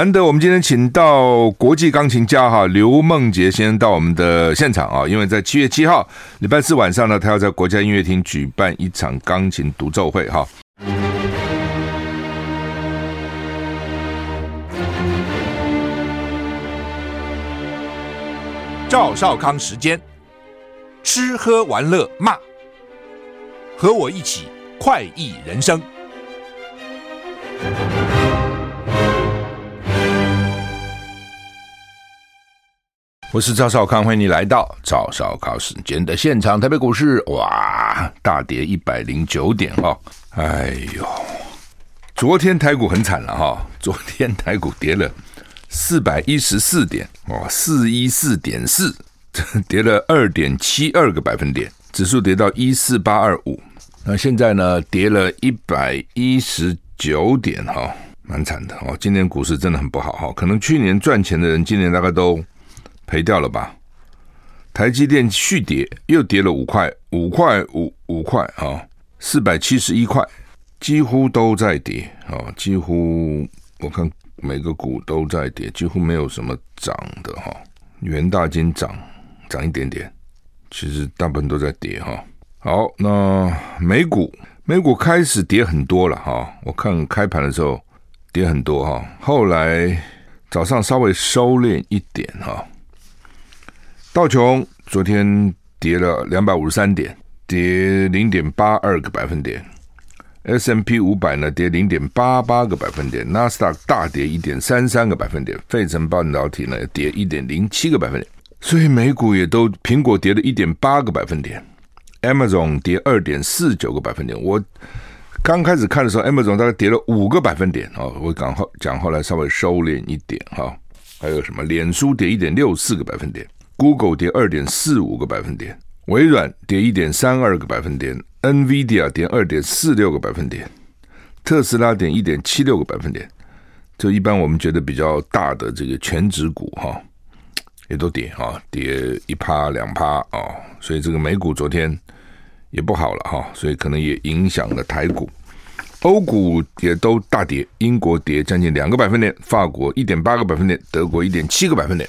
难得我们今天请到国际钢琴家哈刘梦洁先生到我们的现场啊，因为在七月七号礼拜四晚上呢，他要在国家音乐厅举办一场钢琴独奏会哈。赵少康时间，吃喝玩乐骂，和我一起快意人生。我是赵少康，欢迎你来到赵少康时间的现场。台北股市哇，大跌一百零九点哈，哎呦，昨天台股很惨了哈，昨天台股跌了四百一十四点，哦，四一四点四，跌了二点七二个百分点，指数跌到一四八二五。那现在呢，跌了一百一十九点哈，蛮惨的哦。今年股市真的很不好哈，可能去年赚钱的人，今年大概都。赔掉了吧？台积电续跌，又跌了五块，五块五五块啊，四百七十一块，几乎都在跌啊，几乎我看每个股都在跌，几乎没有什么涨的哈。元大金涨涨一点点，其实大部分都在跌哈。好，那美股美股开始跌很多了哈，我看开盘的时候跌很多哈，后来早上稍微收敛一点哈。道琼昨天跌了两百五十三点，跌零点八二个百分点。S&P 五百呢跌零点八八个百分点，纳斯达克大跌一点三三个百分点，费城半导体呢跌一点零七个百分点。所以美股也都苹果跌了一点八个百分点，Amazon 跌二点四九个百分点。我刚开始看的时候，Amazon 大概跌了五个百分点哦，我讲后讲后来稍微收敛一点哈。还有什么？脸书跌一点六四个百分点。Google 跌二点四五个百分点，微软跌一点三二个百分点，NVIDIA 跌二点四六个百分点，特斯拉跌一点七六个百分点。就一般我们觉得比较大的这个全指股哈，也都跌啊，跌一趴两趴啊，所以这个美股昨天也不好了哈，所以可能也影响了台股。欧股也都大跌，英国跌将近两个百分点，法国一点八个百分点，德国一点七个百分点。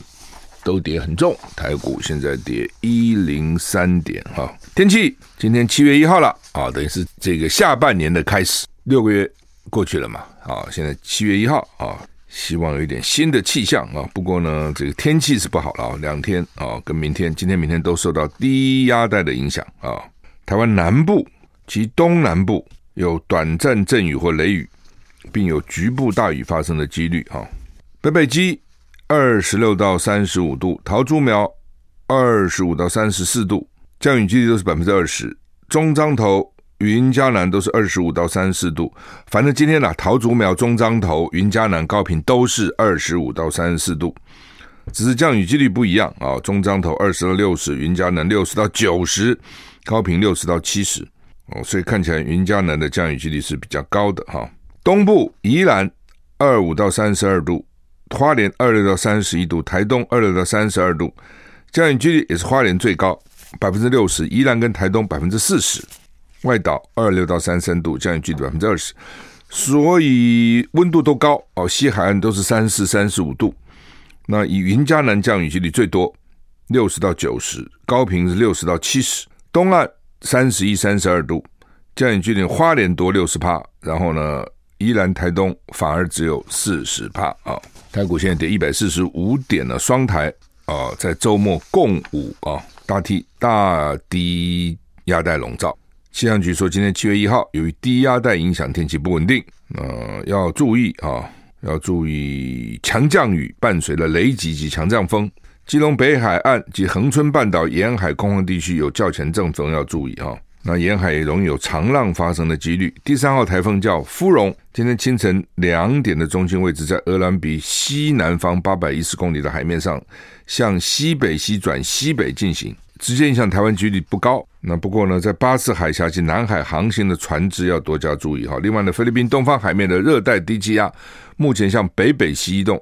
都跌很重，台股现在跌一零三点哈。天气今天七月一号了啊，等于是这个下半年的开始，六个月过去了嘛啊，现在七月一号啊，希望有一点新的气象啊。不过呢，这个天气是不好了啊，两天啊，跟明天、今天、明天都受到低压带的影响啊。台湾南部及东南部有短暂阵雨或雷雨，并有局部大雨发生的几率啊。北北基。二十六到三十五度，桃竹苗二十五到三十四度，降雨几率都是百分之二十。中彰投、云嘉南都是二十五到三十四度。反正今天呢，桃竹苗、中彰投、云嘉南、高屏都是二十五到三十四度，只是降雨几率不一样啊。中彰投二十到六十，云嘉南六十到九十，高屏六十到七十哦，所以看起来云嘉南的降雨几率是比较高的哈。东部宜兰二五到三十二度。花莲二六到三十一度，台东二六到三十二度，降雨几率也是花莲最高百分之六十，宜兰跟台东百分之四十，外岛二六到三三度，降雨几率百分之二十，所以温度都高哦。西海岸都是三四、三十五度，那以云嘉南降雨几率最多六十到九十，高屏是六十到七十，东岸三十一、三十二度，降雨几率花莲多六十帕，然后呢，宜兰台东反而只有四十帕啊。台股现在跌一百四十五点了，双台啊、在周末共舞啊，大低大低压带笼罩。气象局说，今天七月一号，由于低压带影响，天气不稳定，呃，要注意啊，要注意强降雨伴随了雷击及强降风。基隆北海岸及恒春半岛沿海空旷地区有较强阵风，要注意啊。那沿海也容易有长浪发生的几率。第三号台风叫芙蓉，今天清晨两点的中心位置在鹅銮鼻西南方八百一十公里的海面上，向西北西转西北进行，直接影响台湾几率不高。那不过呢，在巴士海峡及南海航行的船只要多加注意哈。另外呢，菲律宾东方海面的热带低气压目前向北北西移动，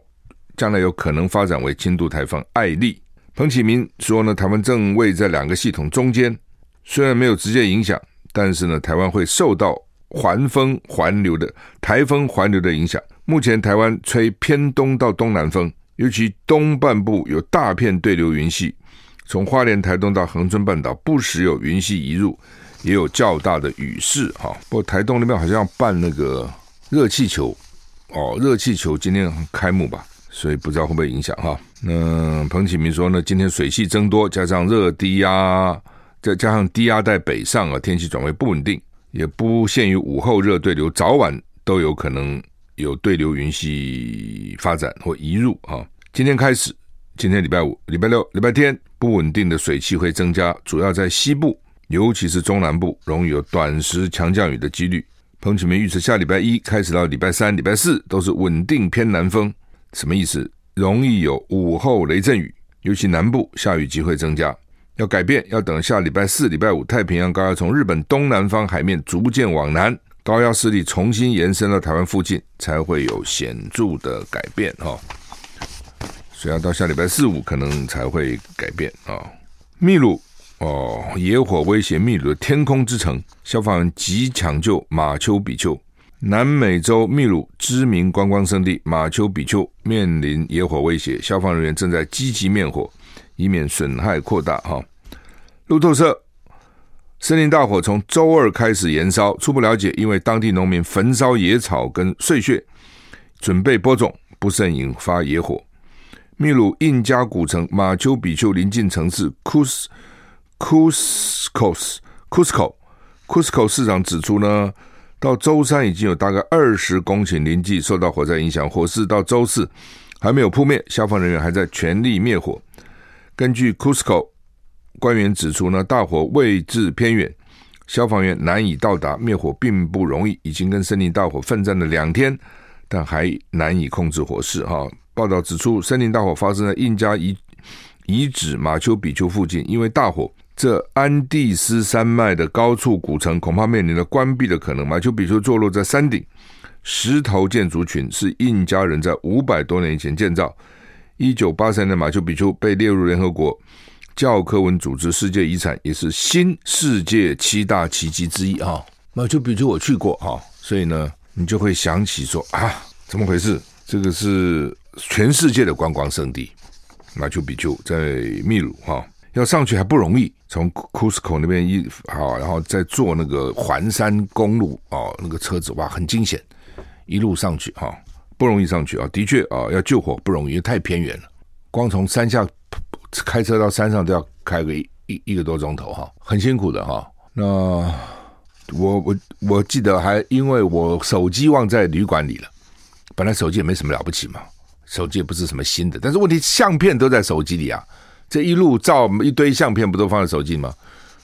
将来有可能发展为轻度台风艾利。彭启明说呢，台湾正位在两个系统中间。虽然没有直接影响，但是呢，台湾会受到环风环流的台风环流的影响。目前台湾吹偏东到东南风，尤其东半部有大片对流云系，从花莲、台东到恒春半岛，不时有云系移入，也有较大的雨势。哈，不过台东那边好像要办那个热气球，哦，热气球今天开幕吧，所以不知道会不会影响哈。那彭启明说呢，今天水汽增多，加上热低压，再加上低压带北上啊，天气转为不稳定，也不限于午后热对流，早晚都有可能。有对流云系发展或移入啊！今天开始，今天礼拜五、礼拜六、礼拜天，不稳定的水汽会增加，主要在西部，尤其是中南部，容易有短时强降雨的几率。彭启明预测，下礼拜一开始到礼拜三、礼拜四都是稳定偏南风，什么意思？容易有午后雷阵雨，尤其南部下雨机会增加。要改变，要等下礼拜四、礼拜五，太平洋高压从日本东南方海面逐渐往南。高压势力重新延伸到台湾附近，才会有显著的改变哈。所以要到下礼拜四五可能才会改变啊。秘鲁哦，野火威胁秘鲁的天空之城，消防员急抢救马丘比丘。南美洲秘鲁知名观光胜地马丘比丘面临野火威胁，消防人员正在积极灭火，以免损害扩大哈。路透社。森林大火从周二开始延烧，初步了解，因为当地农民焚烧野草跟碎屑，准备播种，不慎引发野火。秘鲁印加古城马丘比丘临近城市库斯库斯科斯库斯科库斯科市长指出呢，到周三已经有大概二十公顷林地受到火灾影响，火势到周四还没有扑灭，消防人员还在全力灭火。根据 Cusco。官员指出呢，大火位置偏远，消防员难以到达，灭火并不容易。已经跟森林大火奋战了两天，但还难以控制火势。哈，报道指出，森林大火发生在印加遗遗址马丘比丘附近，因为大火，这安第斯山脉的高处古城恐怕面临了关闭的可能。马丘比丘坐落在山顶，石头建筑群是印加人在五百多年以前建造。一九八三年，马丘比丘被列入联合国。教科文组织世界遗产也是新世界七大奇迹之一啊！马丘比丘我去过哈，所以呢，你就会想起说啊，怎么回事？这个是全世界的观光胜地，马丘比丘在秘鲁哈，要上去还不容易，从库斯科那边一好，然后再坐那个环山公路哦，那个车子哇，很惊险，一路上去哈，不容易上去啊，的确啊，要救火不容易，太偏远了，光从山下。开车到山上都要开个一一个多钟头哈，很辛苦的哈。那我我我记得还因为我手机忘在旅馆里了，本来手机也没什么了不起嘛，手机也不是什么新的，但是问题相片都在手机里啊，这一路照一堆相片不都放在手机吗？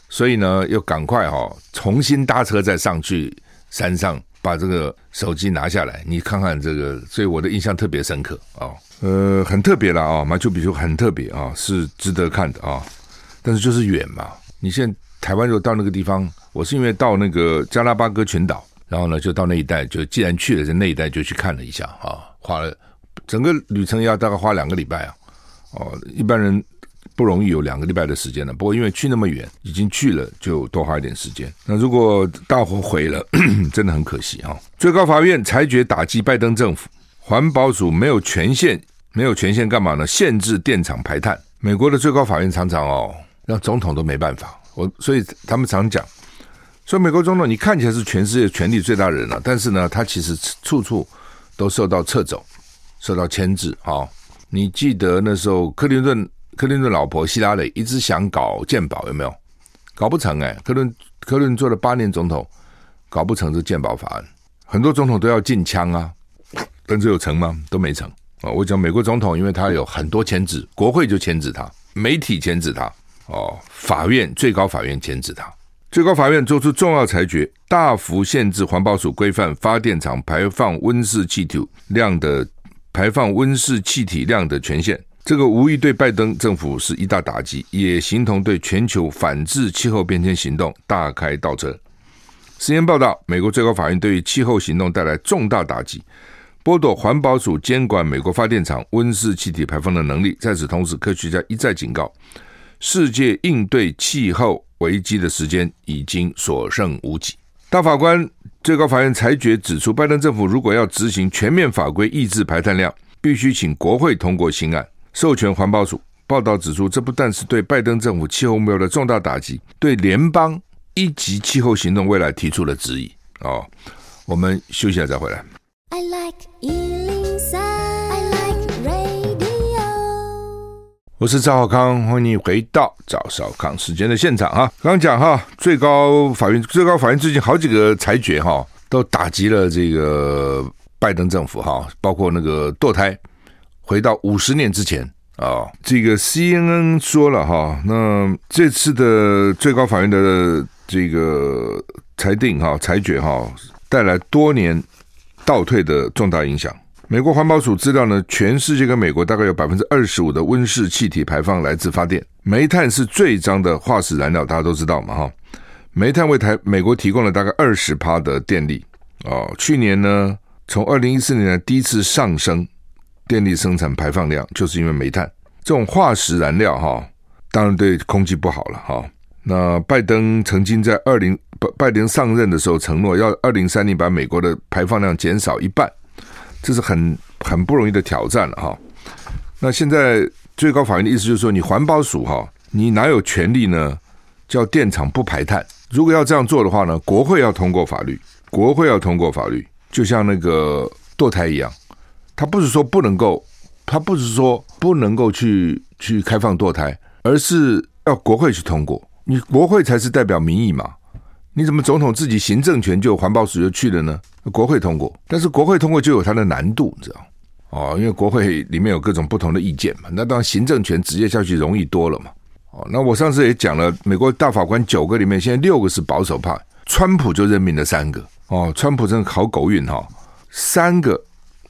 所以呢，要赶快哈，重新搭车再上去山上。把这个手机拿下来，你看看这个，所以我的印象特别深刻啊、呃，很特别了啊，马丘比丘很特别啊，是值得看的啊，但是就是远嘛。你现在台湾如果到那个地方，我是因为到那个加拉巴哥群岛，然后呢就到那一带，就既然去了，在那一带就去看了一下啊，花了整个旅程要大概花两个礼拜啊，哦，一般人。不容易有两个礼拜的时间了，不过因为去那么远，已经去了就多花一点时间。那如果大火毁了，真的很可惜啊！最高法院裁决打击拜登政府，环保署没有权限，没有权限干嘛呢？限制电厂排碳。美国的最高法院常常哦，让总统都没办法。我所以他们常讲，说美国总统你看起来是全世界权力最大的人了，但是呢，他其实处处都受到掣肘，受到牵制啊！你记得那时候克林顿。克林顿老婆希拉里一直想搞健保，有没有？搞不成哎！克伦克伦做了八年总统，搞不成这健保法案。很多总统都要禁枪啊，但这有成吗？都没成啊！我讲美国总统，因为他有很多牵制，国会就牵制他，媒体牵制他，哦，法院最高法院牵制他。最高法院做出重要裁决，大幅限制环保署规范发电厂排放温室气体量的排放温室气体量的权限。这个无疑对拜登政府是一大打击，也形同对全球反制气候变迁行动大开倒车。时间报道，美国最高法院对于气候行动带来重大打击，剥夺环保署监管美国发电厂温室气体排放的能力。在此同时，科学家一再警告，世界应对气候危机的时间已经所剩无几。大法官最高法院裁决指出，拜登政府如果要执行全面法规抑制排碳量，必须请国会通过新案，授权环保署。报道指出，这不但是对拜登政府气候目标的重大打击，对联邦一级气候行动未来提出了质疑。哦，我们休息一下再回来。I like 我是赵浩康，欢迎你回到赵少康时间的现场哈。刚刚讲哈，最高法院最高法院最近好几个裁决哈，都打击了这个拜登政府哈，包括那个堕胎，回到五十年之前啊。这个 CNN 说了哈，那这次的最高法院的这个裁定哈，裁决哈，带来多年倒退的重大影响。美国环保署资料呢，全世界跟美国大概有百分之二十五的温室气体排放来自发电，煤炭是最脏的化石燃料，大家都知道嘛哈。煤炭为台美国提供了大概二十趴的电力哦。去年呢，从二零一四年的第一次上升电力生产排放量，就是因为煤炭这种化石燃料哈，当然对空气不好了哈。那拜登曾经在二零拜拜登上任的时候承诺要二零三零把美国的排放量减少一半。这是很很不容易的挑战了哈。那现在最高法院的意思就是说，你环保署哈，你哪有权利呢？叫电厂不排碳？如果要这样做的话呢，国会要通过法律，国会要通过法律，就像那个堕胎一样，他不是说不能够，他不是说不能够去去开放堕胎，而是要国会去通过，你国会才是代表民意嘛。你怎么总统自己行政权就环保署就去了呢？国会通过，但是国会通过就有它的难度，你知道哦，因为国会里面有各种不同的意见嘛。那当然行政权直接下去容易多了嘛。哦，那我上次也讲了，美国大法官九个里面，现在六个是保守派，川普就任命了三个。哦，川普真的好狗运哈、哦，三个，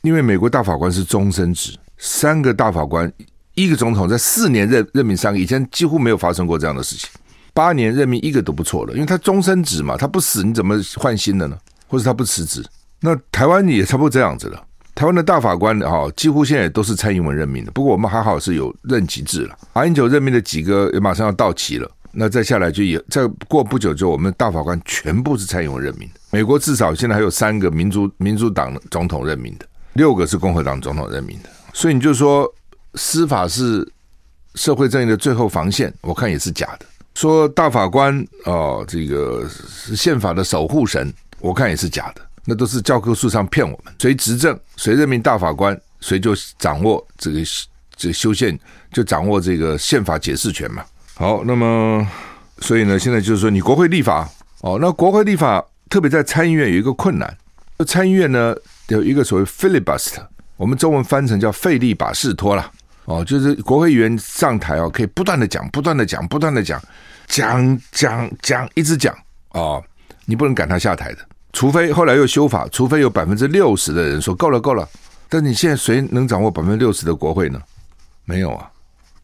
因为美国大法官是终身制，三个大法官，一个总统在四年任任命三个，以前几乎没有发生过这样的事情。八年任命一个都不错了，因为他终身制嘛，他不死你怎么换新的呢？或者他不辞职？那台湾也差不多这样子了。台湾的大法官哈，几乎现在都是蔡英文任命的。不过我们还好是有任期制了，马英九任命的几个也马上要到期了。那再下来就也再过不久就我们大法官全部是蔡英文任命的。美国至少现在还有三个民主民主党总统任命的，六个是共和党总统任命的。所以你就说司法是社会正义的最后防线，我看也是假的。说大法官哦，这个是宪法的守护神，我看也是假的，那都是教科书上骗我们。谁执政，谁任命大法官，谁就掌握这个这个修宪，就掌握这个宪法解释权嘛。好，那么所以呢，现在就是说，你国会立法哦，那国会立法，特别在参议院有一个困难，参议院呢有一个所谓 filibuster，我们中文翻成叫费利巴士托啦。哦，就是国会议员上台哦，可以不断的讲，不断的讲，不断的讲，讲讲讲，一直讲。哦，你不能赶他下台的，除非后来又修法，除非有百分之六十的人说够了够了。但你现在谁能掌握百分之六十的国会呢？没有啊，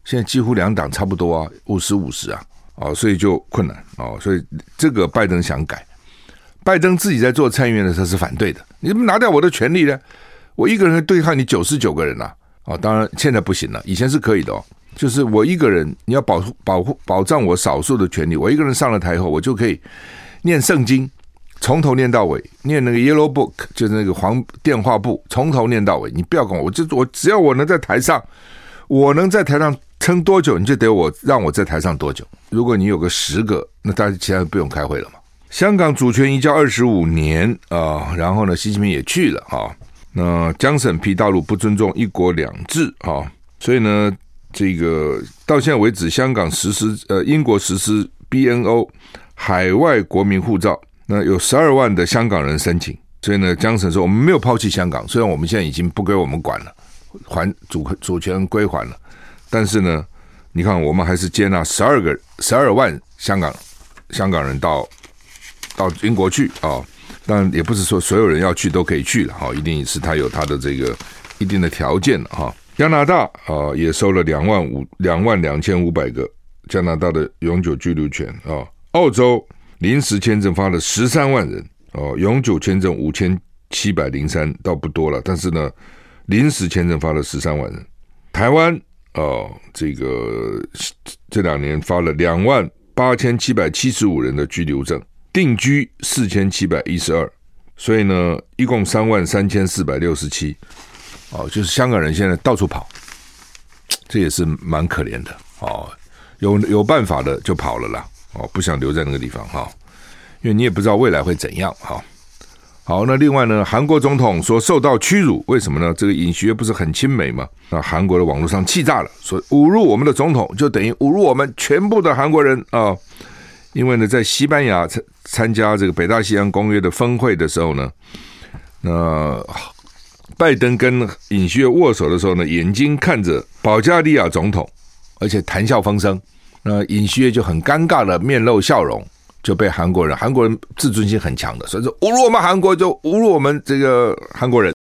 现在几乎两党差不多啊，五十五十啊，哦，所以就困难。哦，所以这个拜登想改，拜登自己在做参议院的时候是反对的，你怎么拿掉我的权利呢？我一个人对抗你九十九个人呐、啊。当然现在不行了，以前是可以的哦。就是我一个人，你要保护、保护、保障我少数的权利。我一个人上了台后，我就可以念圣经，从头念到尾，念那个 Yellow Book，就是那个黄电话簿，从头念到尾。你不要管我，我就我只要我能在台上，我能在台上撑多久，你就得我让我在台上多久。如果你有个十个，那大家其他不用开会了嘛。香港主权移交二十五年啊、然后呢，习近平也去了啊。那江省批大陆不尊重一国两制啊，所以呢，这个到现在为止，香港实施呃英国实施 BNO 海外国民护照，那有十二万的香港人申请，所以呢，江省说我们没有抛弃香港，虽然我们现在已经不归我们管了，还主主权归还了，但是呢，你看我们还是接纳十二个十二万香港香港人到到英国去啊。但也不是说所有人要去都可以去了哈，一定是他有他的这个一定的条件的哈。加拿大啊也收了两万五两万两千五百个加拿大的永久居留权啊。澳洲临时签证发了十三万人哦，永久签证五千七百零三倒不多了，但是呢，临时签证发了十三万人。台湾哦，这个这两年发了两万八千七百七十五人的居留证。定居四千七百一十二，所以呢，一共三万三千四百六十七，哦，就是香港人现在到处跑，这也是蛮可怜的哦。有有办法的就跑了啦，哦，不想留在那个地方哈，因为你也不知道未来会怎样哈。好，那另外呢，韩国总统说受到屈辱，为什么呢？这个尹锡悦不是很亲美吗？那韩国的网络上气炸了，说侮辱我们的总统就等于侮辱我们全部的韩国人啊。因为呢，在西班牙参加这个北大西洋公约的峰会的时候呢，那拜登跟尹锡悦握手的时候呢，眼睛看着保加利亚总统，而且谈笑风生，那尹锡悦就很尴尬的面露笑容，就被韩国人，韩国人自尊心很强的，所以说侮辱我们韩国就侮辱我们这个韩国人。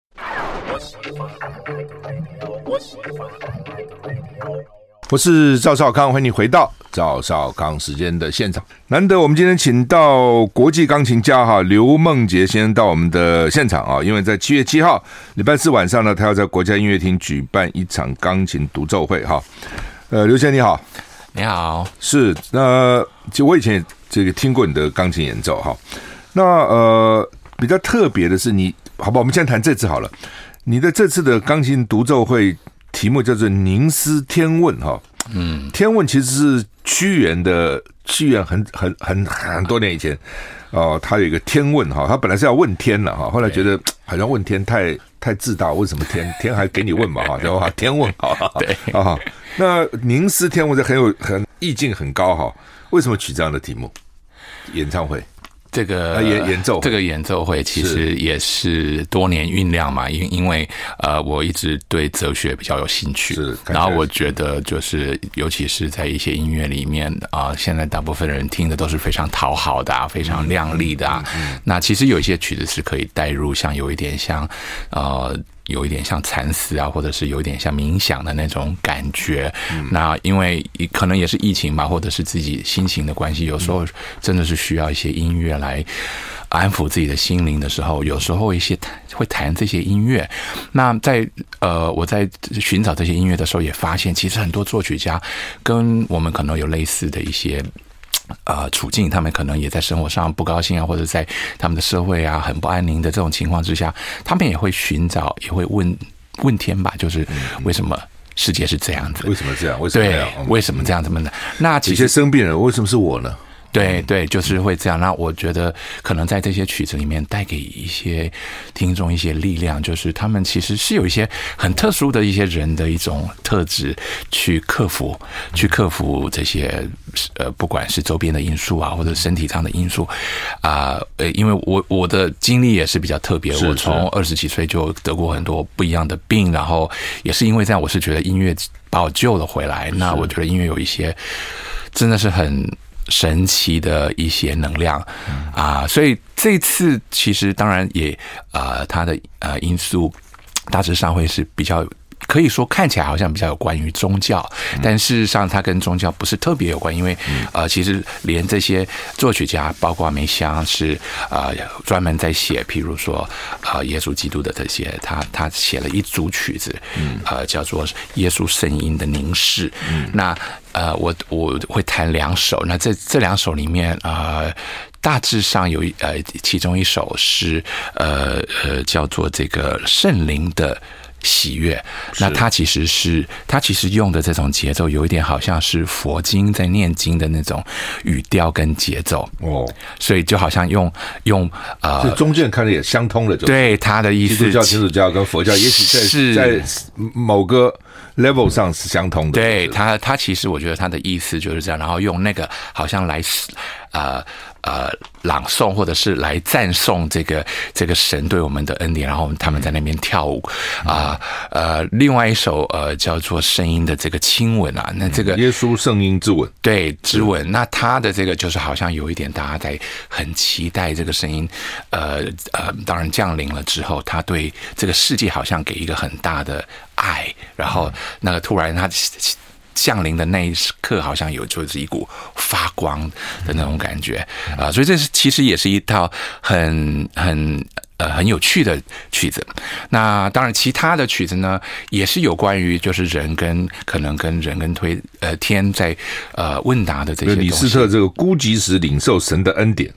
我是赵少康，欢迎你回到赵少康时间的现场。难得我们今天请到国际钢琴家哈刘梦杰先生到我们的现场啊，因为在七月七号礼拜四晚上呢，他要在国家音乐厅举办一场钢琴独奏会哈。呃，刘先生你好，你好，是那就我以前也这个听过你的钢琴演奏哈。那呃比较特别的是你，好吧，我们现在谈这次好了，你的这次的钢琴独奏会。题目叫做《凝思天问》哈，嗯，天问其实是屈原的，屈原很很很很多年以前哦，他有一个天问哈，他本来是要问天了哈，后来觉得好像问天太太自大，为什么天天还给你问嘛哈，叫话天问哈，对啊，那凝思天问这很有很意境很高哈，为什么取这样的题目？演唱会。这个演演奏，这个演奏会其实也是多年酝酿嘛，因因为呃，我一直对哲学比较有兴趣，是。然后我觉得就是，尤其是在一些音乐里面啊、呃，现在大部分人听的都是非常讨好的啊，非常亮丽的啊。那其实有一些曲子是可以带入，像有一点像呃。有一点像禅思啊，或者是有一点像冥想的那种感觉。嗯、那因为可能也是疫情嘛，或者是自己心情的关系，有时候真的是需要一些音乐来安抚自己的心灵的时候，有时候一些会弹这些音乐。那在呃，我在寻找这些音乐的时候，也发现其实很多作曲家跟我们可能有类似的一些。呃，处境，他们可能也在生活上不高兴啊，或者在他们的社会啊很不安宁的这种情况之下，他们也会寻找，也会问问天吧，就是为什么世界是这样子？为什么这样？为什么这样？为什么这样？这么的？那其些生病人，为什么是我呢？对对，就是会这样。那我觉得可能在这些曲子里面带给一些听众一些力量，就是他们其实是有一些很特殊的一些人的一种特质，去克服，去克服这些呃，不管是周边的因素啊，或者身体上的因素啊。呃，因为我我的经历也是比较特别，我从二十几岁就得过很多不一样的病，然后也是因为这样，我是觉得音乐把我救了回来。那我觉得音乐有一些真的是很。神奇的一些能量啊、呃，所以这次其实当然也呃，它的呃因素大致上会是比较。可以说看起来好像比较有关于宗教，但事实上它跟宗教不是特别有关，因为呃，其实连这些作曲家，包括梅香是呃专门在写，譬如说呃耶稣基督的这些，他他写了一组曲子，呃叫做《耶稣圣音的凝视》。那呃我我会弹两首，那这这两首里面呃大致上有一呃其中一首是呃呃叫做这个圣灵的。喜悦，那他其实是他其实用的这种节奏，有一点好像是佛经在念经的那种语调跟节奏。哦，所以就好像用用呃，中间看着也相通的，对他的意思，基督教、天主教跟佛教也许在是。在某个 level 上是相通的。对他，他其实我觉得他的意思就是这样，然后用那个好像来呃。呃，朗诵或者是来赞颂这个这个神对我们的恩典，然后他们在那边跳舞啊、呃。呃，另外一首呃叫做《声音的这个亲吻》啊，那这个耶稣圣音之吻，对之吻。那他的这个就是好像有一点大家在很期待这个声音，呃呃，当然降临了之后，他对这个世界好像给一个很大的爱，然后那个突然他。降临的那一刻，好像有就是一股发光的那种感觉啊、所以这是其实也是一套很很呃很有趣的曲子。那当然，其他的曲子呢，也是有关于就是人跟可能跟人跟推呃天在呃问答的这些。李斯特这个孤寂时领受神的恩典。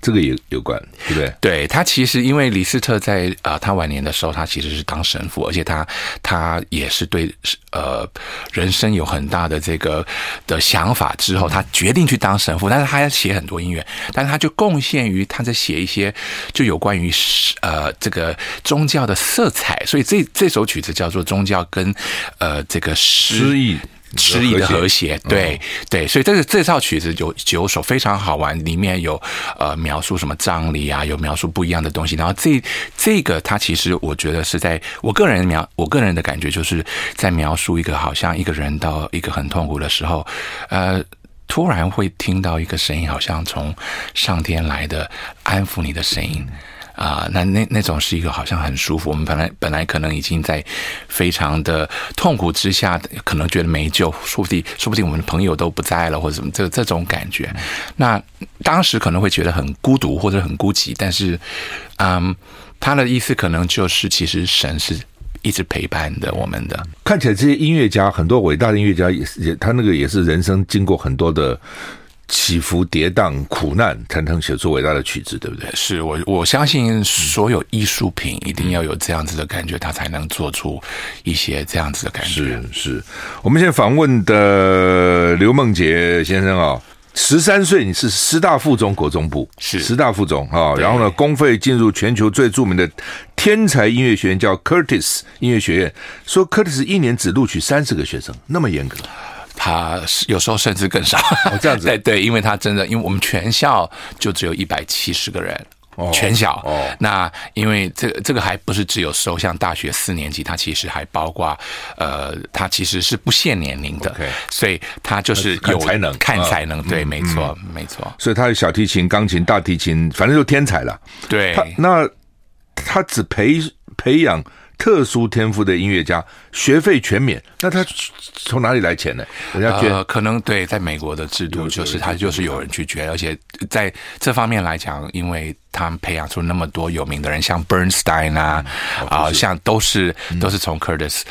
这个也有关，对不对？对，他其实因为李斯特在呃他晚年的时候，他其实是当神父，而且他他也是对呃人生有很大的这个的想法，之后他决定去当神父，但是他要写很多音乐，但是他就贡献于他在写一些就有关于呃这个宗教的色彩，所以这这首曲子叫做宗教跟呃这个诗意。诗意的和谐，对对，所以这个这套曲子有九首非常好玩，里面有呃描述什么葬礼啊，有描述不一样的东西。然后这这个它其实我觉得是在我个人描，我个人的感觉就是在描述一个好像一个人到一个很痛苦的时候，呃，突然会听到一个声音，好像从上天来的安抚你的声音。啊、那那那种是一个好像很舒服。我们本来本来可能已经在非常的痛苦之下，可能觉得没救，说不定说不定我们的朋友都不在了，或者什么这这种感觉。那当时可能会觉得很孤独或者很孤寂，但是，嗯，他的意思可能就是，其实神是一直陪伴的我们的。看起来这些音乐家，很多伟大的音乐家也也，他那个也是人生经过很多的。起伏跌宕、苦难，才能写出伟大的曲子，对不对？是我我相信，所有艺术品一定要有这样子的感觉，它才能做出一些这样子的感觉。是是，我们现在访问的刘梦洁先生啊，十三岁你是师大附中国中部，是师大附中啊，然后呢，公费进入全球最著名的天才音乐学院，叫 Curtis 音乐学院，说 Curtis 一年只录取三十个学生，那么严格。他有时候甚至更少，哦，这样子。对对，因为他真的，因为我们全校就只有一百七十个人，哦，全校。哦，那因为这个这个还不是只有收像大学四年级，他其实还包括呃，他其实是不限年龄的，okay, 所以他就是有才能，看才能。对，嗯、没错，嗯、没错。所以他有小提琴、钢琴、大提琴，反正就天才了。对，他那他只培培养。特殊天赋的音乐家，学费全免，那他从哪里来钱呢？人家捐，呃，可能对，在美国的制度就是他就是有人去捐，而且在这方面来讲，因为他们培养出那么多有名的人，像 Bernstein 啊，啊、呃，像都是都是从 Curtis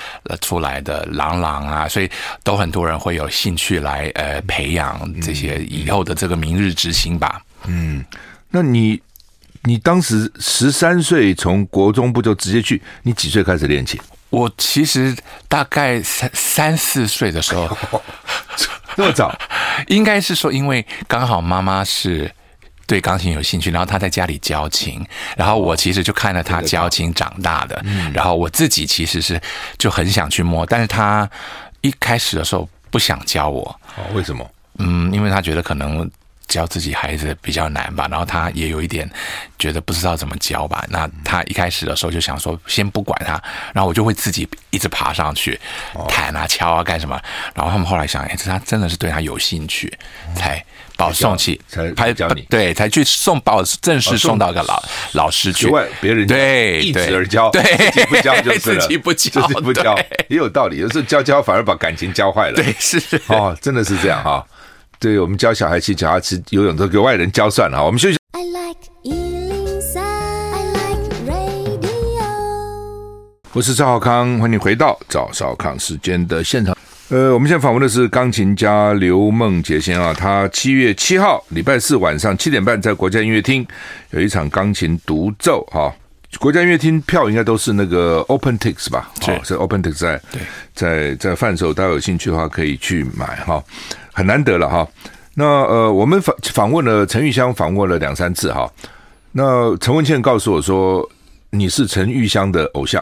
出来的，郎朗啊，所以都很多人会有兴趣来呃培养这些以后的这个明日之星吧。嗯，那你。你当时十三岁从国中部就直接去，你几岁开始练琴？我其实大概三三四岁的时候，那么早，应该是说，因为刚好妈妈是对钢琴有兴趣，然后她在家里教琴，然后我其实就看着她教琴长大的，然后我自己其实是就很想去摸，但是她一开始的时候不想教我。哦，为什么？嗯，因为她觉得可能。教自己孩子比较难吧，然后他也有一点觉得不知道怎么教吧。那他一开始的时候就想说，先不管他，然后我就会自己一直爬上去弹啊、敲啊干什么。然后他们后来想，哎，这他真的是对他有兴趣，才把我送去，才拍教你，对，才去送把我正式送到个老老师去。外别人对一直而教，对，自己不教就 是了，自己不教，自己不教也有道理。有时候教教反而把感情教坏了。对，是哦，真的是这样哈。对，我们教小孩骑脚踏车、游泳都给外人教算了。我们休息。I like 103, I like radio。我是赵浩康，欢迎回到赵少康时间的现场。呃，我们现在访问的是钢琴家刘梦杰先生啊，他七月七号礼拜四晚上七点半在国家音乐厅有一场钢琴独奏哈。国家音乐厅票应该都是那个 OpenTix 吧？是，是 OpenTix 在在在贩售，大家有兴趣的话可以去买哈。很难得了哈，那呃，我们访访问了陈玉香，访问了两三次哈。那陈文茜告诉我说，你是陈玉香的偶像。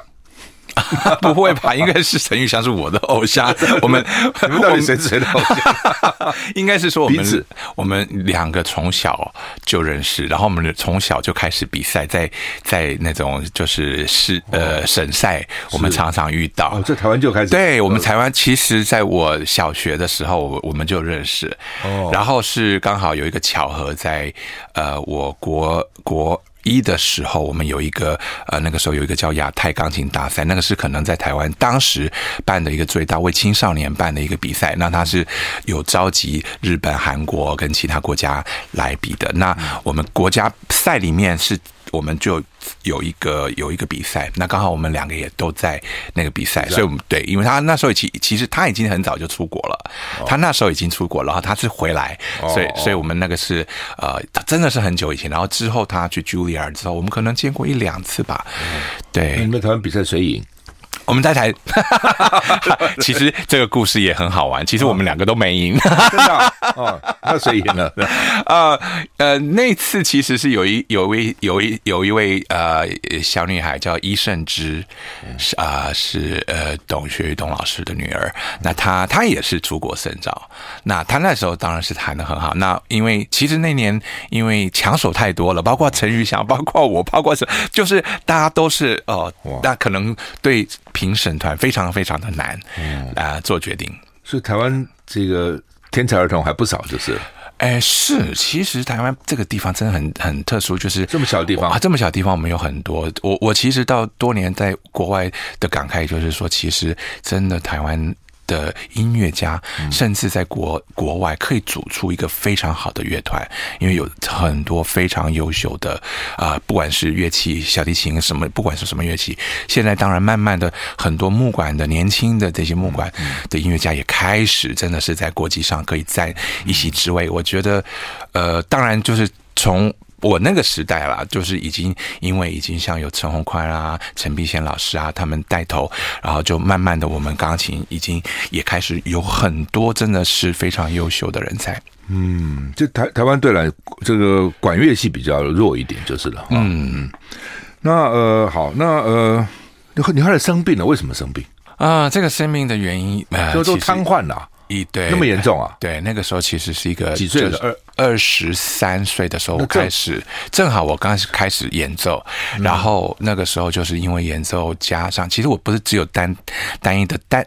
不会吧？应该是陈玉祥是我的偶像。我们你们到底谁是谁的偶像？应该是说我们我们两个从小就认识，然后我们从小就开始比赛，在在那种就是是呃省赛，我们常常遇到。哦，在台湾就开始。对，我们台湾其实在我小学的时候，我们就认识。哦。然后是刚好有一个巧合，在呃我国国。一的时候，我们有一个呃，那个时候有一个叫亚太钢琴大赛，那个是可能在台湾当时办的一个最大为青少年办的一个比赛。那它是有召集日本、韩国跟其他国家来比的。那我们国家赛里面是我们就有一个有一个比赛，那刚好我们两个也都在那个比赛，所以我们对，因为他那时候其其实他已经很早就出国了，他那时候已经出国，然后他是回来，所以所以我们那个是呃，他真的是很久以前，然后之后他去 Julia 之后，我们可能见过一两次吧，对。你们台湾比赛谁赢？我们在谈，其实这个故事也很好玩。其实我们两个都没赢，真的哦。那谁赢了？呃呃，那次其实是有一有一位有一有一位呃小女孩叫伊胜之，是啊、呃、是呃董学宇董老师的女儿。那她她也是出国深造。那她那时候当然是弹的很好。那因为其实那年因为强手太多了，包括陈宇翔，包括我，包括是就是大家都是哦，那可能对。评审团非常非常的难，嗯啊、呃，做决定。所以台湾这个天才儿童还不少，就是。哎，是，其实台湾这个地方真的很很特殊，就是这么小的地方啊，这么小的地方我们有很多。我我其实到多年在国外的感慨，就是说，其实真的台湾。的音乐家，甚至在国国外可以组出一个非常好的乐团，因为有很多非常优秀的啊、呃，不管是乐器、小提琴什么，不管是什么乐器，现在当然慢慢的很多木管的年轻的这些木管的音乐家也开始真的是在国际上可以占一席之位。我觉得，呃，当然就是从。我那个时代啦，就是已经因为已经像有陈鸿宽啊、陈必先老师啊他们带头，然后就慢慢的我们钢琴已经也开始有很多真的是非常优秀的人才。嗯，就台台湾对来这个管乐系比较弱一点就是了。嗯，那呃好，那呃你你后来生病了，为什么生病啊、呃？这个生病的原因呃，就都瘫痪了。一对那么严重啊？对，那个时候其实是一个几岁的二二十三岁的时候开始，正好我刚开始演奏，然后那个时候就是因为演奏加上，其实我不是只有单单一的单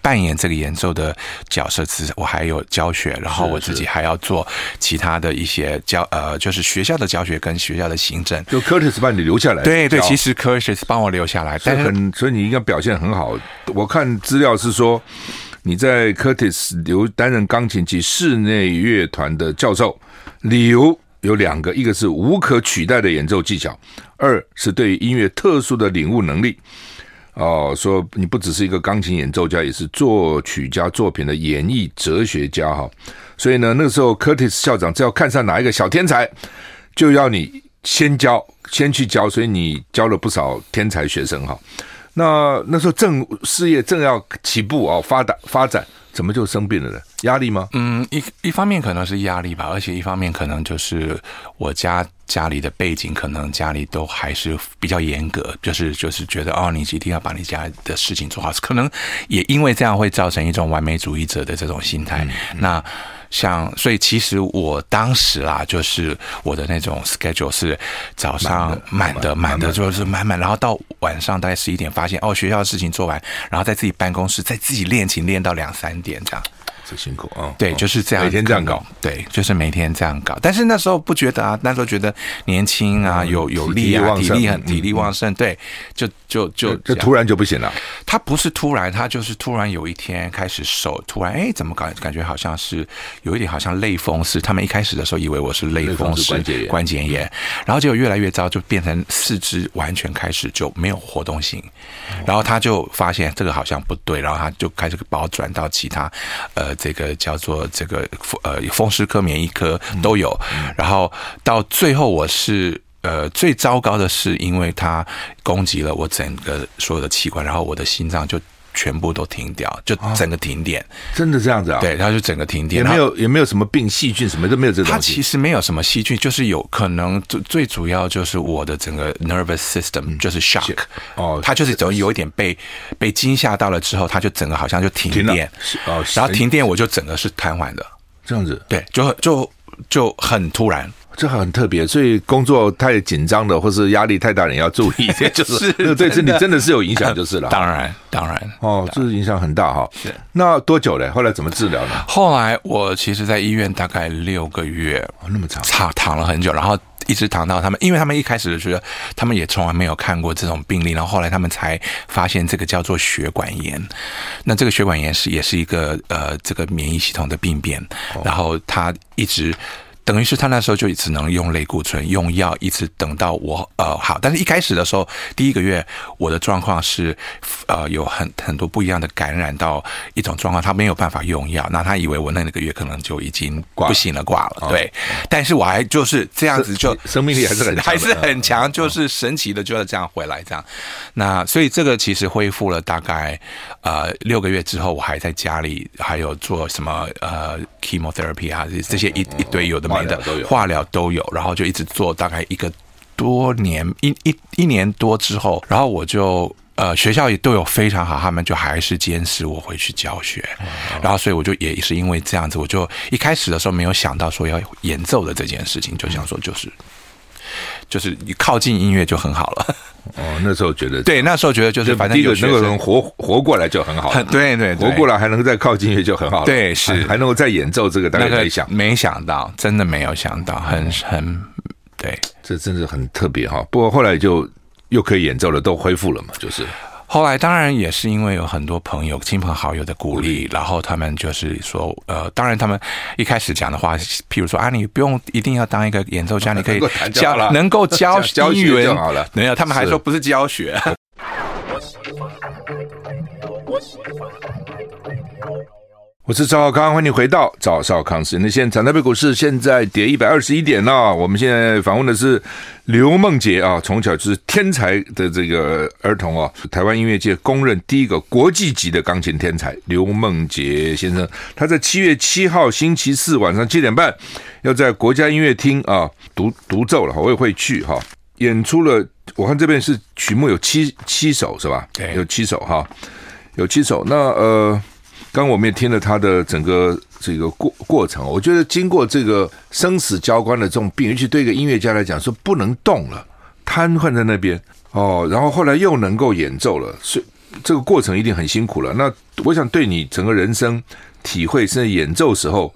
扮演这个演奏的角色，其实我还有教学，然后我自己还要做其他的一些教呃，就是学校的教学跟学校的行政。就 Curtis 把你留下来，对对，其实 Curtis 帮我留下来，但是很所以你应该表现很好。我看资料是说。你在 Curtis 留担任钢琴及室内乐团的教授，理由有两个，一个是无可取代的演奏技巧，二是对于音乐特殊的领悟能力。哦，说你不只是一个钢琴演奏家，也是作曲家作品的演绎哲学家哈。所以呢，那时候 Curtis 校长只要看上哪一个小天才，就要你先教，先去教，所以你教了不少天才学生哈。那那时候正事业正要起步哦，发达发展，怎么就生病了呢？压力吗？嗯，一一方面可能是压力吧，而且一方面可能就是我家家里的背景，可能家里都还是比较严格，就是就是觉得哦，你一定要把你家的事情做好，可能也因为这样会造成一种完美主义者的这种心态。嗯嗯、那。像，所以其实我当时啦，就是我的那种 schedule 是早上满的，满的就是满满，然后到晚上大概十一点，发现哦，学校的事情做完，然后在自己办公室在自己练琴练到两三点这样。辛苦啊！对，就是这样，每天这样搞，对，就是每天这样搞。但是那时候不觉得啊，那时候觉得年轻啊，有有力啊，体力很体力旺盛。对，就就就就突然就不行了。他不是突然，他就是突然有一天开始手突然哎，怎么感感觉好像是有一点好像类风湿。他们一开始的时候以为我是类风湿关节炎，关节炎，然后结果越来越糟，就变成四肢完全开始就没有活动性。然后他就发现这个好像不对，然后他就开始把我转到其他呃。这个叫做这个呃风湿科、免疫科都有，然后到最后我是呃最糟糕的是，因为它攻击了我整个所有的器官，然后我的心脏就。全部都停掉，就整个停电，真的这样子啊？对，然后就整个停电，也没有也没有什么病细菌什么都没有这种。它其实没有什么细菌，就是有可能最最主要就是我的整个 nervous system 就是 shock 哦，它就是总有一点被被惊吓到了之后，它就整个好像就停电，哦，然后停电我就整个是瘫痪的，这样子，对，就就就很突然。这很特别，所以工作太紧张的，或是压力太大，你要注意。就是 对身体真的是有影响，就是了。当然，当然，哦，这是影响很大哈。是，那多久嘞？后来怎么治疗呢？后来我其实，在医院大概六个月，那么长，躺躺了很久，然后一直躺到他们，因为他们一开始觉得他们也从来没有看过这种病例，然后后来他们才发现这个叫做血管炎。那这个血管炎是也是一个呃这个免疫系统的病变，然后他一直。等于是他那时候就只能用类固醇用药，一直等到我呃好。但是一开始的时候，第一个月我的状况是呃有很很多不一样的感染到一种状况，他没有办法用药，那他以为我那个月可能就已经不行了，挂了。对，哦、但是我还就是这样子就，就生命力还是很还是很强，就是神奇的就要这样回来这样。那所以这个其实恢复了大概呃六个月之后，我还在家里还有做什么呃 chemotherapy 啊这些一一堆有的没的化疗都有，然后就一直做大概一个多年一一一年多之后，然后我就呃学校也都有非常好，他们就还是坚持我回去教学，然后所以我就也是因为这样子，我就一开始的时候没有想到说要演奏的这件事情，就想说就是。就是你靠近音乐就很好了。哦，那时候觉得 对，那时候觉得就是反正第一个能够能活活过来就很好。对对，活过来还能再靠近音乐就很好了。对，是还能够再演奏这个，大家没想没想到，真的没有想到，很很对，这真是很特别哈。不过后来就又可以演奏了，都恢复了嘛，就是。后来当然也是因为有很多朋友、亲朋好友的鼓励，然后他们就是说，呃，当然他们一开始讲的话，譬如说啊，你不用一定要当一个演奏家，你可以教，能够教教学就好了。没有，他们还说不是教学。我是赵少康，欢迎你回到赵少康时间的现场。台北股市现在跌一百二十一点了。我们现在访问的是刘梦洁啊，从小就是天才的这个儿童啊，台湾音乐界公认第一个国际级的钢琴天才刘梦洁先生。他在七月七号星期四晚上七点半要在国家音乐厅啊独独奏了，我也会去哈。演出了，我看这边是曲目有七七首是吧？对，有七首哈，有七首。那呃。刚我们也听了他的整个这个过过程，我觉得经过这个生死交关的这种病，尤其对一个音乐家来讲，说不能动了，瘫痪在那边哦，然后后来又能够演奏了，所以这个过程一定很辛苦了。那我想对你整个人生体会，甚至演奏时候。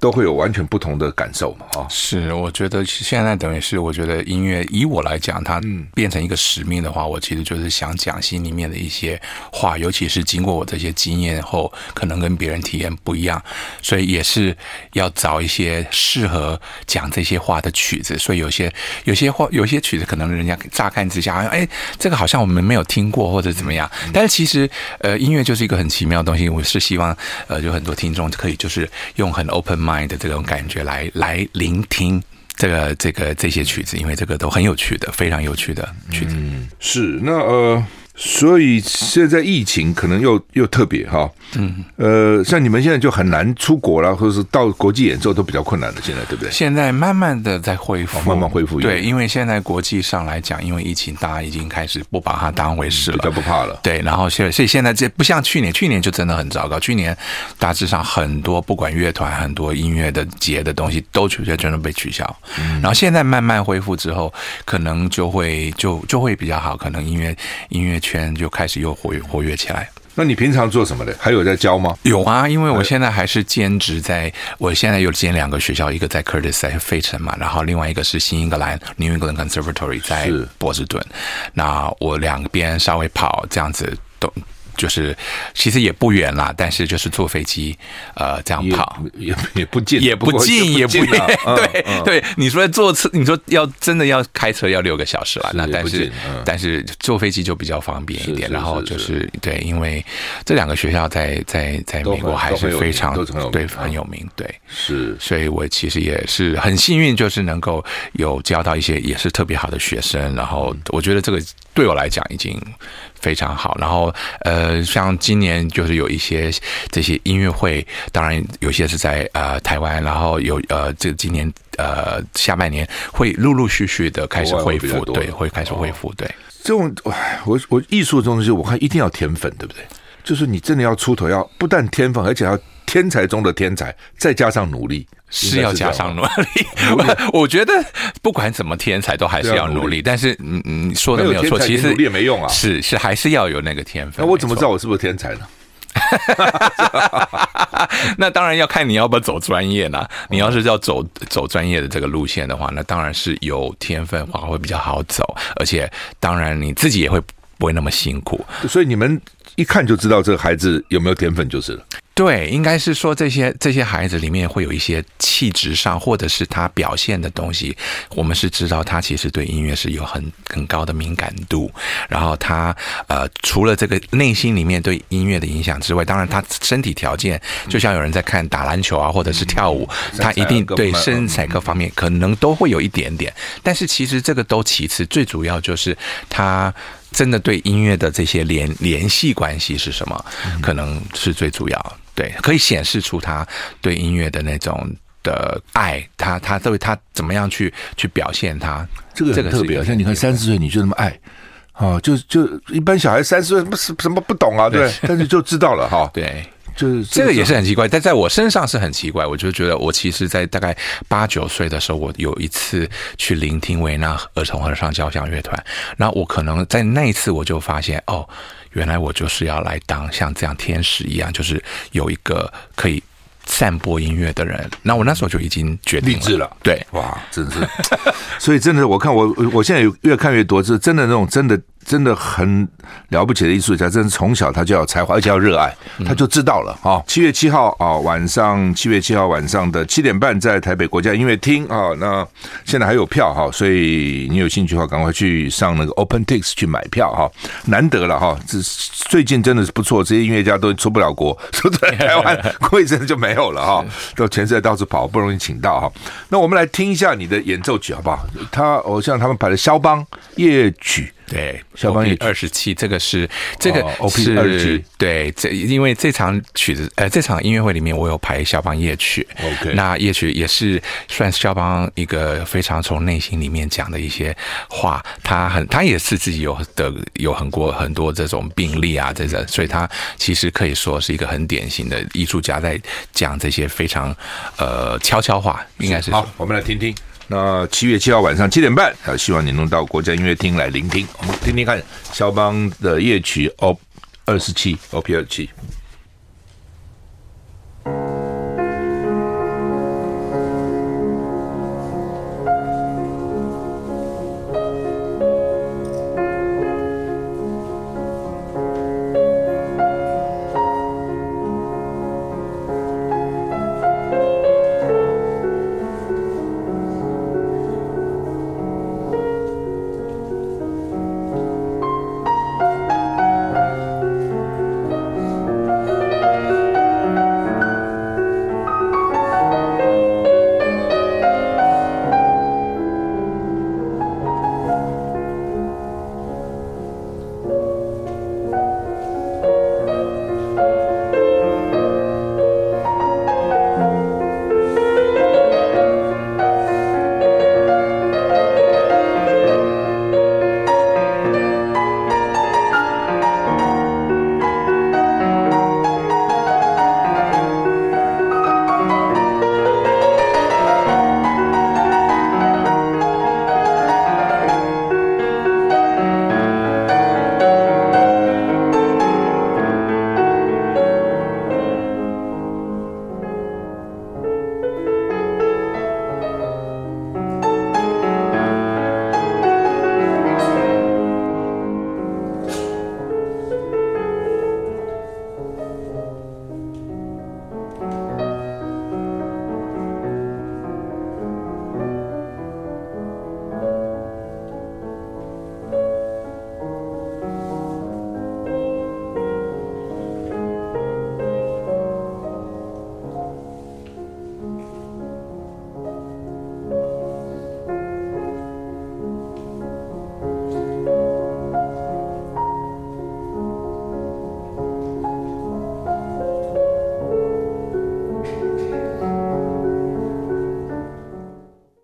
都会有完全不同的感受嘛？啊，是，我觉得现在等于是，我觉得音乐以我来讲，它变成一个使命的话，我其实就是想讲心里面的一些话，尤其是经过我这些经验后，可能跟别人体验不一样，所以也是要找一些适合讲这些话的曲子。所以有些有些话，有些曲子，可能人家乍看之下好像，哎，这个好像我们没有听过或者怎么样。但是其实，呃，音乐就是一个很奇妙的东西。我是希望，呃，有很多听众可以就是用很 open。的这种感觉来来聆听这个这个这些曲子，因为这个都很有趣的，非常有趣的曲子。嗯，是那呃。所以现在疫情可能又又特别哈，嗯，呃，像你们现在就很难出国了，或者是到国际演奏都比较困难的，现在对不对？现在慢慢的在恢复，慢慢恢复。对，因为现在国际上来讲，因为疫情，大家已经开始不把它当回事了，比较不怕了。对，然后所以所以现在这不像去年，去年就真的很糟糕。去年大致上很多不管乐团，很多音乐的节的东西都取消真的被取消。然后现在慢慢恢复之后，可能就会就就会比较好，可能音乐音乐。圈就开始又活跃活跃起来。那你平常做什么的？还有在教吗？有啊，因为我现在还是兼职在，我现在有兼两个学校，一个在 Curtis 在费城嘛，然后另外一个是新英格兰 New England Conservatory 在波士顿。那我两边稍微跑这样子都。就是其实也不远啦，但是就是坐飞机，呃，这样跑也也不近，也不近，也不远。对对，你说坐车，你说要真的要开车要六个小时了，那但是但是坐飞机就比较方便一点。然后就是对，因为这两个学校在在在美国还是非常对很有名，对是，所以我其实也是很幸运，就是能够有教到一些也是特别好的学生。然后我觉得这个对我来讲已经。非常好，然后呃，像今年就是有一些这些音乐会，当然有些是在呃台湾，然后有呃这今年呃下半年会陆陆续续的开始恢复，对，会开始恢复，对。这种我我艺术的东西，我看一定要天分，对不对？就是你真的要出头，要不但天分，而且要。天才中的天才，再加上努力，是要加上努力。我觉得不管怎么天才，都还是要努力。但是，嗯嗯，说的没有错，其实努力也没用啊。是是，还是要有那个天分。那我怎么知道我是不是天才呢？那当然要看你要不要走专业呢。你要是要走走专业的这个路线的话，那当然是有天分的话会比较好走，而且当然你自己也会不会那么辛苦。所以你们一看就知道这个孩子有没有天分就是了。对，应该是说这些这些孩子里面会有一些气质上，或者是他表现的东西，我们是知道他其实对音乐是有很很高的敏感度。然后他呃，除了这个内心里面对音乐的影响之外，当然他身体条件，就像有人在看打篮球啊，或者是跳舞，他一定对身材各方面可能都会有一点点。但是其实这个都其次，最主要就是他。真的对音乐的这些联联系关系是什么？可能是最主要，对，可以显示出他对音乐的那种的爱，他他对他怎么样去去表现他，这个这个特别。像你看三十岁你就那么爱，哦，就就一般小孩三十岁不什什么不懂啊，对，但是就知道了哈，对。就是这个也是很奇怪，但在我身上是很奇怪。我就觉得，我其实，在大概八九岁的时候，我有一次去聆听维纳儿童合唱交响乐团，然后我可能在那一次我就发现，哦，原来我就是要来当像这样天使一样，就是有一个可以散播音乐的人。那我那时候就已经决定。对，哇，真是，所以真的，我看我我现在越看越多，是真的那种真的。真的很了不起的艺术家，真是从小他就要才华，而且要热爱，他就知道了啊。七月七号啊，晚上七月七号晚上的七点半，在台北国家音乐厅啊。那现在还有票哈，所以你有兴趣的话，赶快去上那个 OpenTix 去买票哈，难得了哈。这最近真的是不错，这些音乐家都出不了国，说在台湾过一阵子就没有了哈，到全世界到处跑，不容易请到哈。那我们来听一下你的演奏曲好不好？他偶像他们排的肖邦夜曲。对，肖邦 OP 二十七，这个是这个是、对，这因为这场曲子，呃，这场音乐会里面我有排肖邦夜曲，OK，那夜曲也是算肖邦一个非常从内心里面讲的一些话，他很，他也是自己有的有很多很多这种病例啊，这个，所以他其实可以说是一个很典型的艺术家，在讲这些非常呃悄悄话，应该是好，我们来听听。那七月七号晚上七点半啊希望你能到国家音乐厅来聆听。我们听听看肖邦的夜曲 op 二十七 op 二十七。